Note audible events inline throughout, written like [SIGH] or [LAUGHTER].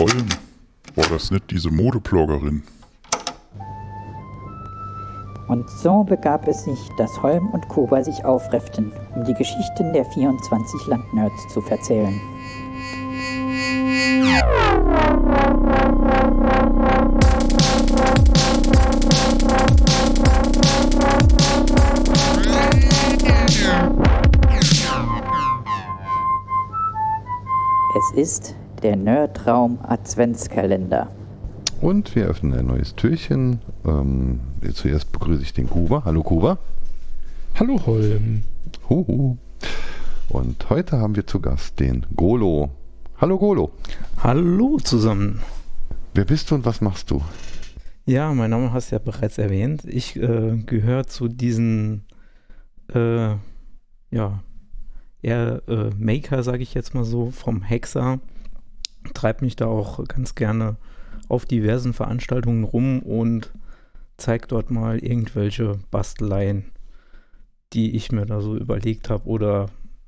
Holm, war das nicht diese Modebloggerin? Und so begab es sich, dass Holm und Kuba sich aufrefften, um die Geschichten der 24 Landnerds zu verzählen. Es ist der Nerdraum Adventskalender. Und wir öffnen ein neues Türchen. Ähm, zuerst begrüße ich den Kuba. Hallo Kuba. Hallo Holm. Huhu. Und heute haben wir zu Gast den Golo. Hallo Golo. Hallo zusammen. Wer bist du und was machst du? Ja, mein Name hast du ja bereits erwähnt. Ich äh, gehöre zu diesen, äh, ja, eher äh, Maker, sage ich jetzt mal so, vom Hexer. Treibt mich da auch ganz gerne auf diversen Veranstaltungen rum und zeigt dort mal irgendwelche Basteleien, die ich mir da so überlegt habe oder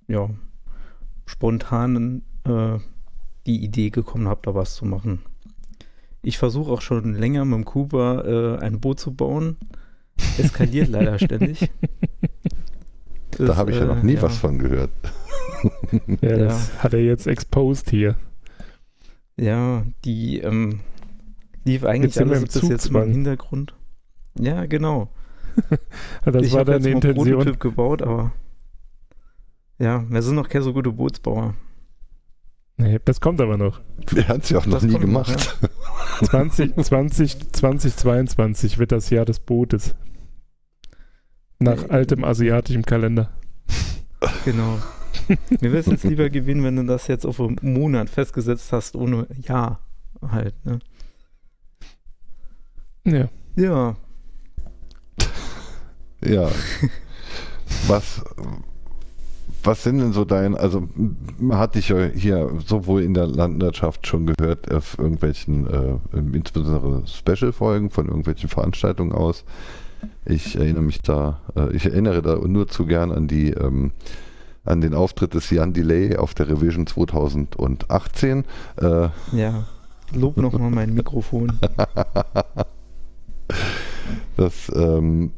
ja, spontan äh, die Idee gekommen habe, da was zu machen. Ich versuche auch schon länger mit dem Kuba äh, ein Boot zu bauen. Eskaliert [LAUGHS] leider ständig. da habe ich ja noch nie äh, was von gehört. Ja. [LAUGHS] Ja, das hat er jetzt exposed hier. Ja, die ähm, lief eigentlich Jetzt wir alles im bis jetzt mal im. Hintergrund. Ja, genau. [LAUGHS] Das ich war habe deine jetzt mal einen Intention. Prototyp gebaut, aber ja, wir sind noch keine so gute Bootsbauer. Nee, das kommt aber noch. Er hat es ja auch noch Das nie kommt noch, gemacht. 20, 20, 2022 wird das Jahr des Bootes. Nach altem asiatischem Kalender. Genau. Mir wäre es jetzt lieber gewesen, wenn du das jetzt auf einen Monat festgesetzt hast, ohne Jahr halt. Ne? Ja. Ja, Ja. Was, was sind denn so dein, also man hat dich ja hier sowohl in der Landwirtschaft schon gehört, auf irgendwelchen, äh, insbesondere Special-Folgen von irgendwelchen Veranstaltungen aus. Ich erinnere mich da, äh, ich erinnere da nur zu gern an die, ähm, an den Auftritt des Jan Delay auf der Revision 2018. Äh, ja. Lob nochmal mein Mikrofon. [LAUGHS] Das, ähm,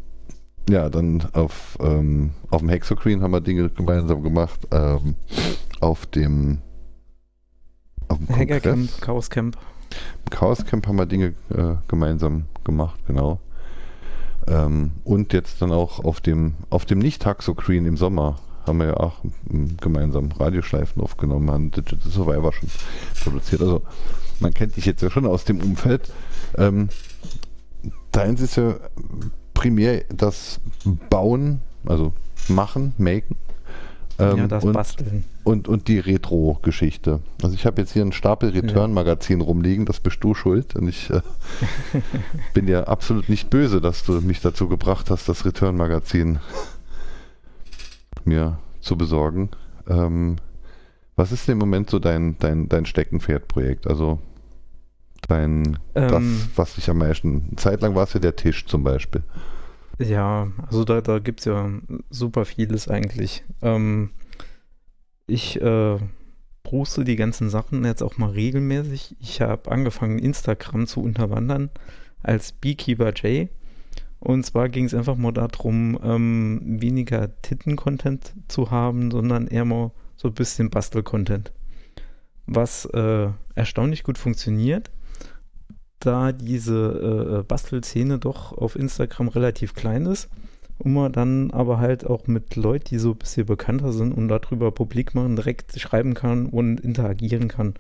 ja, dann auf, ähm, auf dem Hexocreen haben wir Dinge gemeinsam gemacht. Ähm, auf dem, auf dem Hackercamp, Kongress, Chaoscamp. im Chaos Camp haben wir Dinge äh, gemeinsam gemacht, genau. Ähm, und jetzt dann auch auf dem, auf dem Nicht-Haxocreen im Sommer haben wir ja auch gemeinsam Radioschleifen aufgenommen, haben Digital Survivor schon produziert. Also man kennt dich jetzt ja schon aus dem Umfeld. Ähm, deins ist ja primär das Bauen, also machen, machen. ähm, ja, das und, Basteln. und, und die Retro-Geschichte. Also ich habe jetzt hier einen Stapel Return-Magazin rumliegen, das bist du schuld. Und ich äh, [LAUGHS] bin ja absolut nicht böse, dass du mich dazu gebracht hast, das Return-Magazin mir zu besorgen. Ähm, was ist denn im Moment so dein, dein, dein Steckenpferd-Projekt? Also dein, das, Ähm, was dich am meisten, eine Zeit lang war es ja der Tisch zum Beispiel. Ja, also da, da gibt es ja super vieles eigentlich. Ähm, ich äh, poste die ganzen Sachen jetzt auch mal regelmäßig. Ich habe angefangen, Instagram zu unterwandern als Beekeeper J. Und zwar ging es einfach mal darum, ähm, weniger Titten-Content zu haben, sondern eher mal so ein bisschen Bastel-Content. Was äh, erstaunlich gut funktioniert, da diese äh, Bastelszene doch auf Instagram relativ klein ist und man dann aber halt auch mit Leuten, die so ein bisschen bekannter sind und darüber publik machen, direkt schreiben kann und interagieren kann.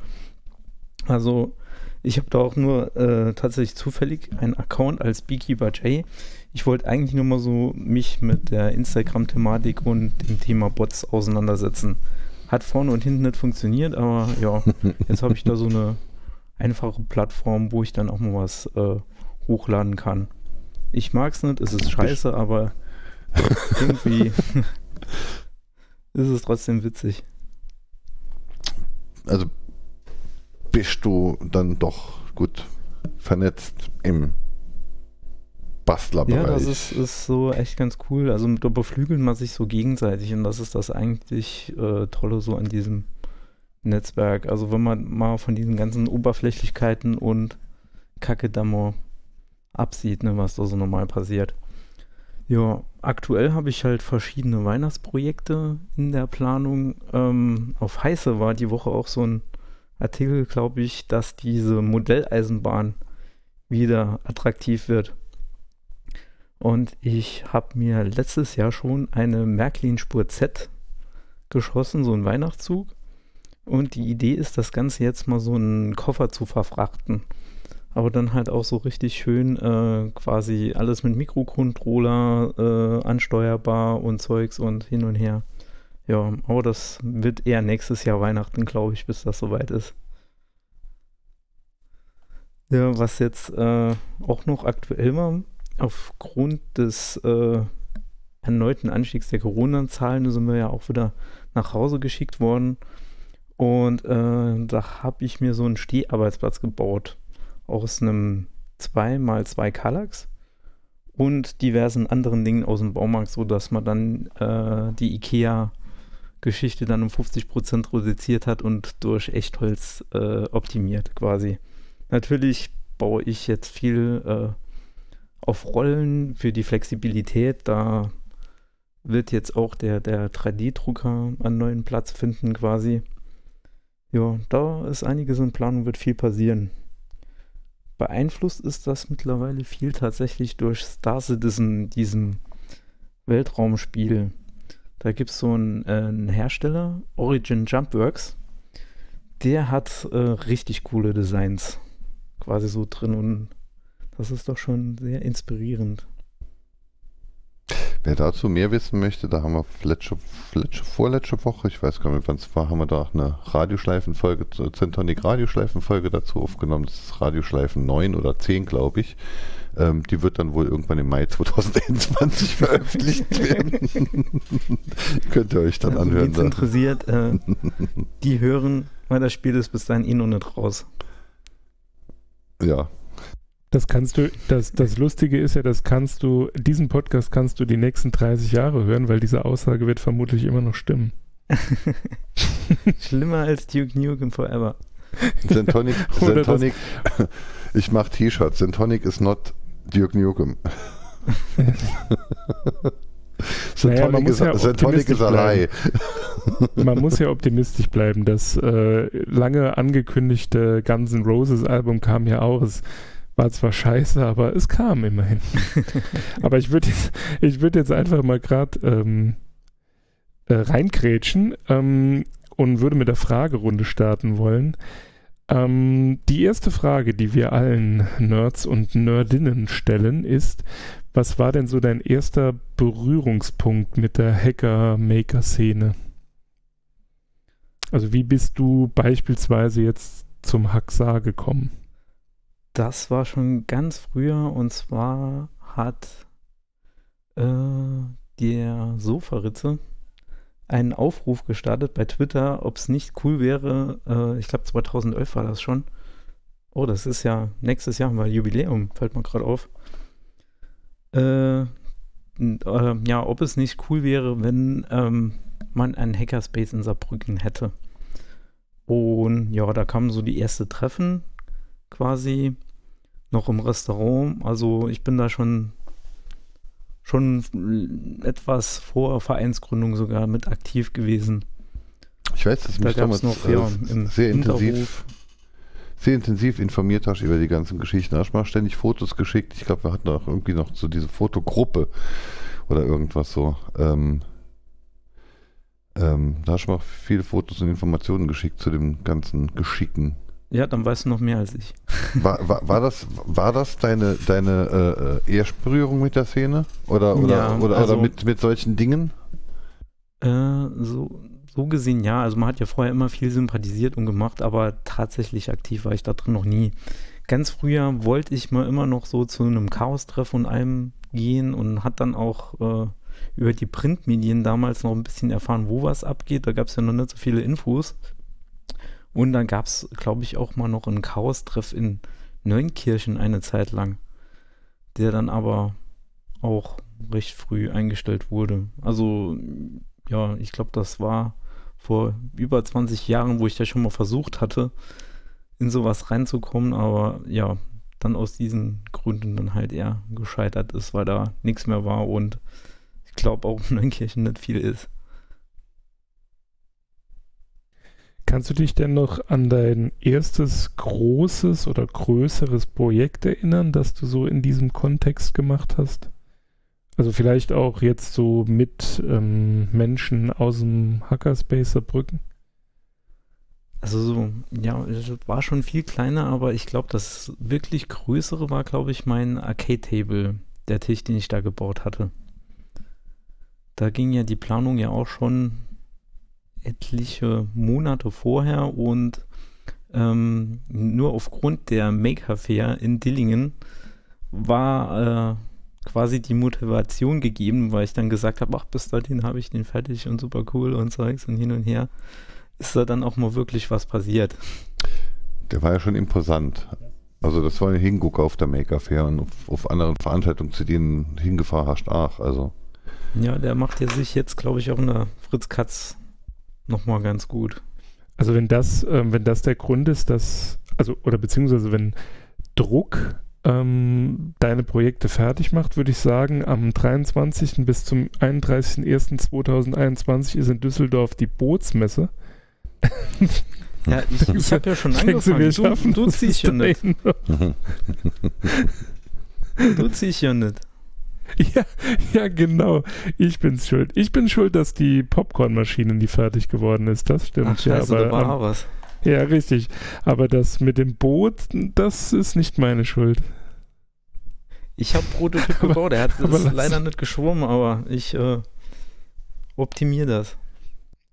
Also ich habe da auch nur äh, tatsächlich zufällig einen Account als Beekeeper J. Ich wollte eigentlich nur mal so mich mit der Instagram-Thematik und dem Thema Bots auseinandersetzen. Hat vorne und hinten nicht funktioniert, aber ja, [LAUGHS] jetzt habe ich da so eine einfache Plattform, wo ich dann auch mal was äh, hochladen kann. Ich mag es nicht, es ist scheiße, aber [LAUGHS] irgendwie [LAUGHS] ist es trotzdem witzig. Also bist du dann doch gut vernetzt im Bastlerbereich. Ja, das ist, ist so echt ganz cool. Also da beflügelt man sich so gegenseitig und das ist das eigentlich äh, Tolle so an diesem Netzwerk. Also wenn man mal von diesen ganzen Oberflächlichkeiten und Kacke da mal absieht, ne, was da so normal passiert. Ja, aktuell habe ich halt verschiedene Weihnachtsprojekte in der Planung. Ähm, auf Heiße war die Woche auch so ein Artikel, glaube ich, dass diese Modelleisenbahn wieder attraktiv wird. Und ich habe mir letztes Jahr schon eine Märklin-Spur Z geschossen, so ein Weihnachtszug. Und die Idee ist, das Ganze jetzt mal so einen Koffer zu verfrachten. Aber dann halt auch so richtig schön äh, quasi alles mit Mikrocontroller äh, ansteuerbar und Zeugs und hin und her. Ja, aber das wird eher nächstes Jahr Weihnachten, glaube ich, bis das soweit ist. Ja, was jetzt äh, auch noch aktuell war, aufgrund des äh, erneuten Anstiegs der Corona-Zahlen sind wir ja auch wieder nach Hause geschickt worden. Und äh, da habe ich mir so einen Steharbeitsplatz gebaut aus einem 2x2 Kallax und diversen anderen Dingen aus dem Baumarkt, sodass man dann äh, die IKEA-Geschichte dann um 50% reduziert hat und durch Echtholz äh, optimiert quasi. Natürlich baue ich jetzt viel äh, auf Rollen für die Flexibilität. Da wird jetzt auch der, der 3D-Drucker einen neuen Platz finden quasi. Ja, da ist einiges in Planung, wird viel passieren. Beeinflusst ist das mittlerweile viel tatsächlich durch Star Citizen, diesem Weltraumspiel. Da gibt es so einen, äh, einen, Hersteller, Origin Jumpworks, der hat äh, richtig coole Designs quasi so drin und das ist doch schon sehr inspirierend. Wer dazu mehr wissen möchte, da haben wir letzte, letzte, vorletzte Woche, ich weiß gar nicht, wann es war, haben wir da eine Radioschleifenfolge, Centonic Radioschleifenfolge dazu aufgenommen. Das ist Radioschleifen 9 oder 10, glaube ich. Ähm, die wird dann wohl irgendwann im Mai 2021 [LAUGHS] veröffentlicht werden. [LAUGHS] Könnt ihr euch dann also, anhören. Wenn interessiert, äh, [LAUGHS] die hören, weil das Spiel ist bis dahin eh noch nicht raus. Ja. Das kannst du, das, das Lustige ist ja, das kannst du, diesen Podcast kannst du die nächsten 30 Jahre hören, weil diese Aussage wird vermutlich immer noch stimmen. Schlimmer als Duke Nukem Forever. Zentonic, Zentonic ich mach T-Shirts. Zentonic is not Duke Nukem. Zentonic naja, ist, ja ist allein. [LAUGHS] man muss ja optimistisch bleiben. Das äh, lange angekündigte Guns N' Roses Album kam ja auch. Es war zwar scheiße, aber es kam immerhin. [LAUGHS] aber ich würde jetzt, ich würd jetzt einfach mal gerade ähm, äh, reinkrätschen ähm, und würde mit der Fragerunde starten wollen. Ähm, die erste Frage, die wir allen Nerds und Nerdinnen stellen, ist, was war denn so dein erster Berührungspunkt mit der Hacker-Maker-Szene? Also wie bist du beispielsweise jetzt zum Hacksar gekommen? Das war schon ganz früher und zwar hat äh, der Sofaritze einen Aufruf gestartet bei Twitter, ob es nicht cool wäre, äh, ich glaube 2011 war das schon. Oh, das ist ja nächstes Jahr mal Jubiläum, fällt mir gerade auf. Äh, äh, ja, ob es nicht cool wäre, wenn ähm, man einen Hackerspace in Saarbrücken hätte. Und ja, da kamen so die erste Treffen quasi noch im Restaurant. Also ich bin da schon schon etwas vor Vereinsgründung sogar mit aktiv gewesen. Ich weiß, dass mich da damals noch, ja, äh, sehr intensiv sehr intensiv informiert hast über die ganzen Geschichten. Hast mal ständig Fotos geschickt. Ich glaube, wir hatten auch irgendwie noch so diese Fotogruppe oder irgendwas so. Ähm, ähm, da hast du mal viele Fotos und Informationen geschickt zu dem ganzen Geschicken. Ja, dann weißt du noch mehr als ich. War, war, war das, war das deine, deine äh, Erstberührung mit der Szene? Oder, oder, ja, oder, also, oder mit, mit solchen Dingen? Äh, so, so gesehen ja. Also man hat ja vorher immer viel sympathisiert und gemacht, aber tatsächlich aktiv war ich da drin noch nie. Ganz früher wollte ich mal immer noch so zu einem Chaos-Treff und allem gehen und hat dann auch äh, über die Printmedien damals noch ein bisschen erfahren, wo was abgeht. Da gab es ja noch nicht so viele Infos. Und dann gab es, glaube ich, auch mal noch einen Chaos-Treff in Neunkirchen eine Zeit lang, der dann aber auch recht früh eingestellt wurde. Also, ja, ich glaube, das war vor über 20 Jahren, wo ich das schon mal versucht hatte, in sowas reinzukommen, aber ja, dann aus diesen Gründen dann halt eher gescheitert ist, weil da nichts mehr war und ich glaube auch in Neunkirchen nicht viel ist. Kannst du dich denn noch an dein erstes großes oder größeres Projekt erinnern, das du so in diesem Kontext gemacht hast? Also vielleicht auch jetzt so mit ähm, Menschen aus dem Hackerspace Saarbrücken? Also so, ja, es war schon viel kleiner, aber ich glaube, das wirklich größere war, glaube ich, mein Arcade-Table, der Tisch, den ich da gebaut hatte. Da ging ja die Planung ja auch schon etliche Monate vorher und ähm, nur aufgrund der Maker Fair in Dillingen war äh, quasi die Motivation gegeben, weil ich dann gesagt habe, ach, bis dahin habe ich den fertig und super cool und Zeugs und hin und her, ist da dann auch mal wirklich was passiert. Der war ja schon imposant. Also das war ein Hingucker auf der Maker Fair und auf, auf anderen Veranstaltungen, zu denen hingefahren hast, ach, also. Ja, der macht ja sich jetzt, glaube ich, auch in der Fritz Katz nochmal ganz gut. Also wenn das, ähm, wenn das der Grund ist, dass, also, oder beziehungsweise wenn Druck ähm, deine Projekte fertig macht, würde ich sagen, am 23. bis zum 31.01.2021 ist in Düsseldorf die Bootsmesse. [LAUGHS] Ja, ich, ich habe ja schon angefangen. Du, du, [LAUGHS] du ziehst ja nicht. du ziehst ja nicht. Ja, ja, genau. Ich bin's schuld. Ich bin schuld, dass die Popcornmaschine nie fertig geworden ist. Das stimmt. Ach, scheiße, ja, aber, da war ähm, was. Ja, richtig. Aber das mit dem Boot, das ist nicht meine Schuld. Ich habe Prototyp [LAUGHS] gebaut. Er hat es leider nicht geschwommen, aber ich äh, optimiere das.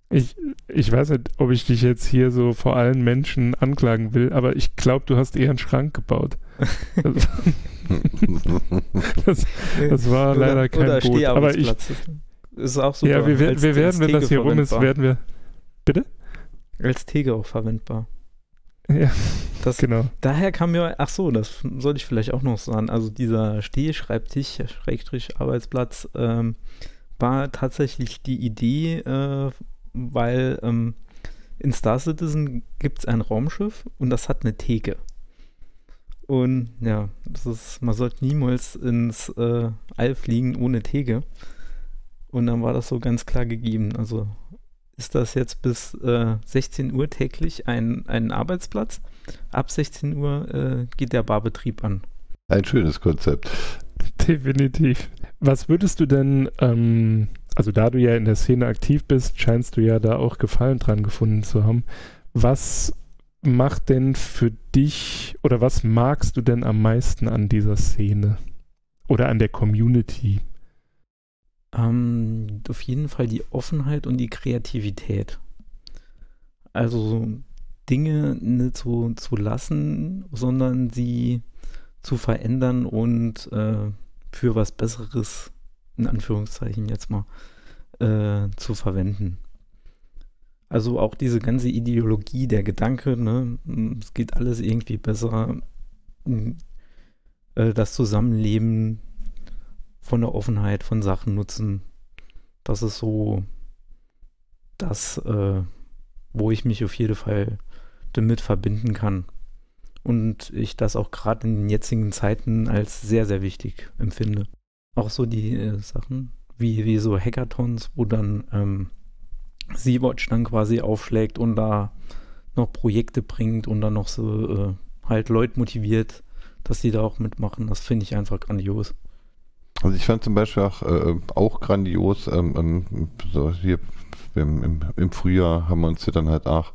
Ich, ich weiß nicht, ob ich dich jetzt hier so vor allen Menschen anklagen will, aber ich glaube, du hast eher einen Schrank gebaut. [LAUGHS] [LAUGHS] [LAUGHS] das, das, war leider kein Oder Boot. Aber ich, ist auch super. Ja, wir, als, wir werden, wenn das hier rum ist, werden wir. Bitte? Als Tege auch verwendbar. Ja, das, genau. Daher kam mir, ach so, das sollte ich vielleicht auch noch sagen. Also dieser Stehschreibtisch, Schrägstrich Arbeitsplatz, ähm, war tatsächlich die Idee, äh, weil ähm, in Star Citizen gibt es ein Raumschiff und das hat eine Theke. Und ja, das ist, man sollte niemals ins äh, All fliegen ohne Theke. Und dann war das so ganz klar gegeben. Also ist das jetzt bis äh, 16 Uhr täglich ein, ein Arbeitsplatz. Ab 16 Uhr äh, geht der Barbetrieb an. Ein schönes Konzept. Definitiv. Was würdest du denn, ähm, also da du ja in der Szene aktiv bist, scheinst du ja da auch Gefallen dran gefunden zu haben. Was macht denn für dich oder was magst du denn am meisten an dieser Szene oder an der Community? Ähm, auf jeden Fall die Offenheit und die Kreativität. Also Dinge nicht so zu lassen, sondern sie zu verändern und äh, für was Besseres, in Anführungszeichen jetzt mal, äh, zu verwenden. Also auch diese ganze Ideologie, der Gedanke, ne, es geht alles irgendwie besser, äh, das Zusammenleben von der Offenheit von Sachen nutzen, das ist so das, äh, wo ich mich auf jeden Fall damit verbinden kann. Und ich das auch gerade in den jetzigen Zeiten als sehr, sehr wichtig empfinde. Auch so die äh, Sachen wie, wie so Hackathons, wo dann ähm, Sea-Watch dann quasi aufschlägt und da noch Projekte bringt und dann noch so äh, halt Leute motiviert, dass die da auch mitmachen. Das finde ich einfach grandios. Also ich fand zum Beispiel auch, äh, auch grandios, ähm, ähm, so hier im, im, im, Frühjahr haben wir uns dann halt auch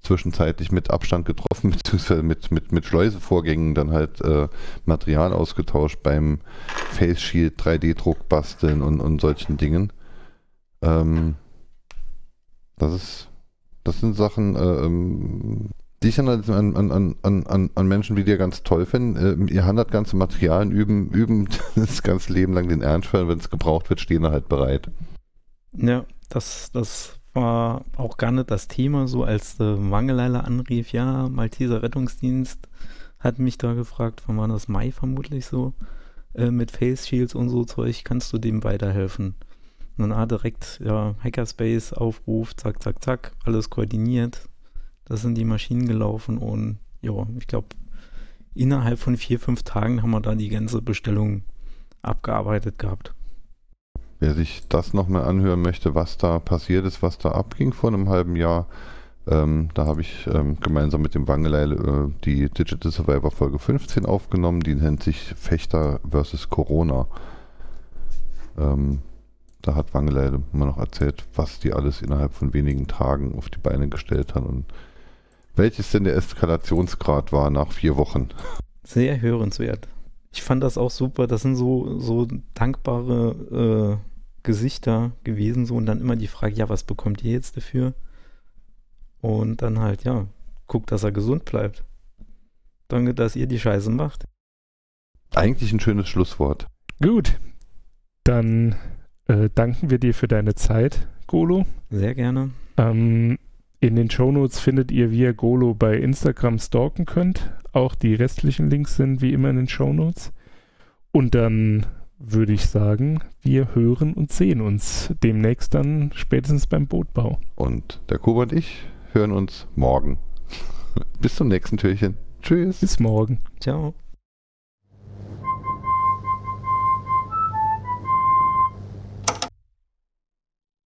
zwischenzeitlich mit Abstand getroffen, [LAUGHS] beziehungsweise mit, mit, mit Schleusevorgängen dann halt äh, Material ausgetauscht beim Face Shield 3D-Druck basteln und, und solchen Dingen. Ähm, das ist, das sind Sachen, äh, ähm, die ich an, an, an, an, an Menschen wie dir ganz toll finde. Äh, ihr handelt ganze Materialien üben, üben [LAUGHS] das ganze Leben lang den Ernstfall, wenn es gebraucht wird, stehen halt bereit. Ja, das, das war auch gar nicht das Thema, so als äh, Mangeleile anrief, ja, Malteser Rettungsdienst hat mich da gefragt, wann war das Mai vermutlich so, äh, mit Face Shields und so Zeug, kannst du dem weiterhelfen? Und dann ah, direkt ja, Hackerspace, Aufruf, zack, zack, zack, alles koordiniert. Das sind die Maschinen gelaufen und ja, ich glaube, innerhalb von vier, fünf Tagen haben wir da die ganze Bestellung abgearbeitet gehabt. Wer sich das nochmal anhören möchte, was da passiert ist, was da abging vor einem halben Jahr, ähm, da habe ich ähm, gemeinsam mit dem Wangeleil äh, die Digital Survivor Folge 15 aufgenommen, die nennt sich Fechter vs. Corona. Ähm, da hat Wangeleide immer noch erzählt, was die alles innerhalb von wenigen Tagen auf die Beine gestellt haben und welches denn der Eskalationsgrad war nach vier Wochen. Sehr hörenswert. Ich fand das auch super. Das sind so, so dankbare äh, Gesichter gewesen. So und dann immer die Frage, ja, was bekommt ihr jetzt dafür? Und dann halt, ja, guckt, dass er gesund bleibt. Danke, dass ihr die Scheiße macht. Eigentlich ein schönes Schlusswort. Gut. Dann äh, danken wir dir für deine Zeit, Golo. Sehr gerne. Ähm, in den Shownotes findet ihr, wie ihr Golo bei Instagram stalken könnt. Auch die restlichen Links sind wie immer in den Shownotes. Und dann würde ich sagen, wir hören und sehen uns demnächst dann spätestens beim Bootbau. Und der Kuba und ich hören uns morgen. [LAUGHS] Bis zum nächsten Türchen. Tschüss. Bis morgen. Ciao.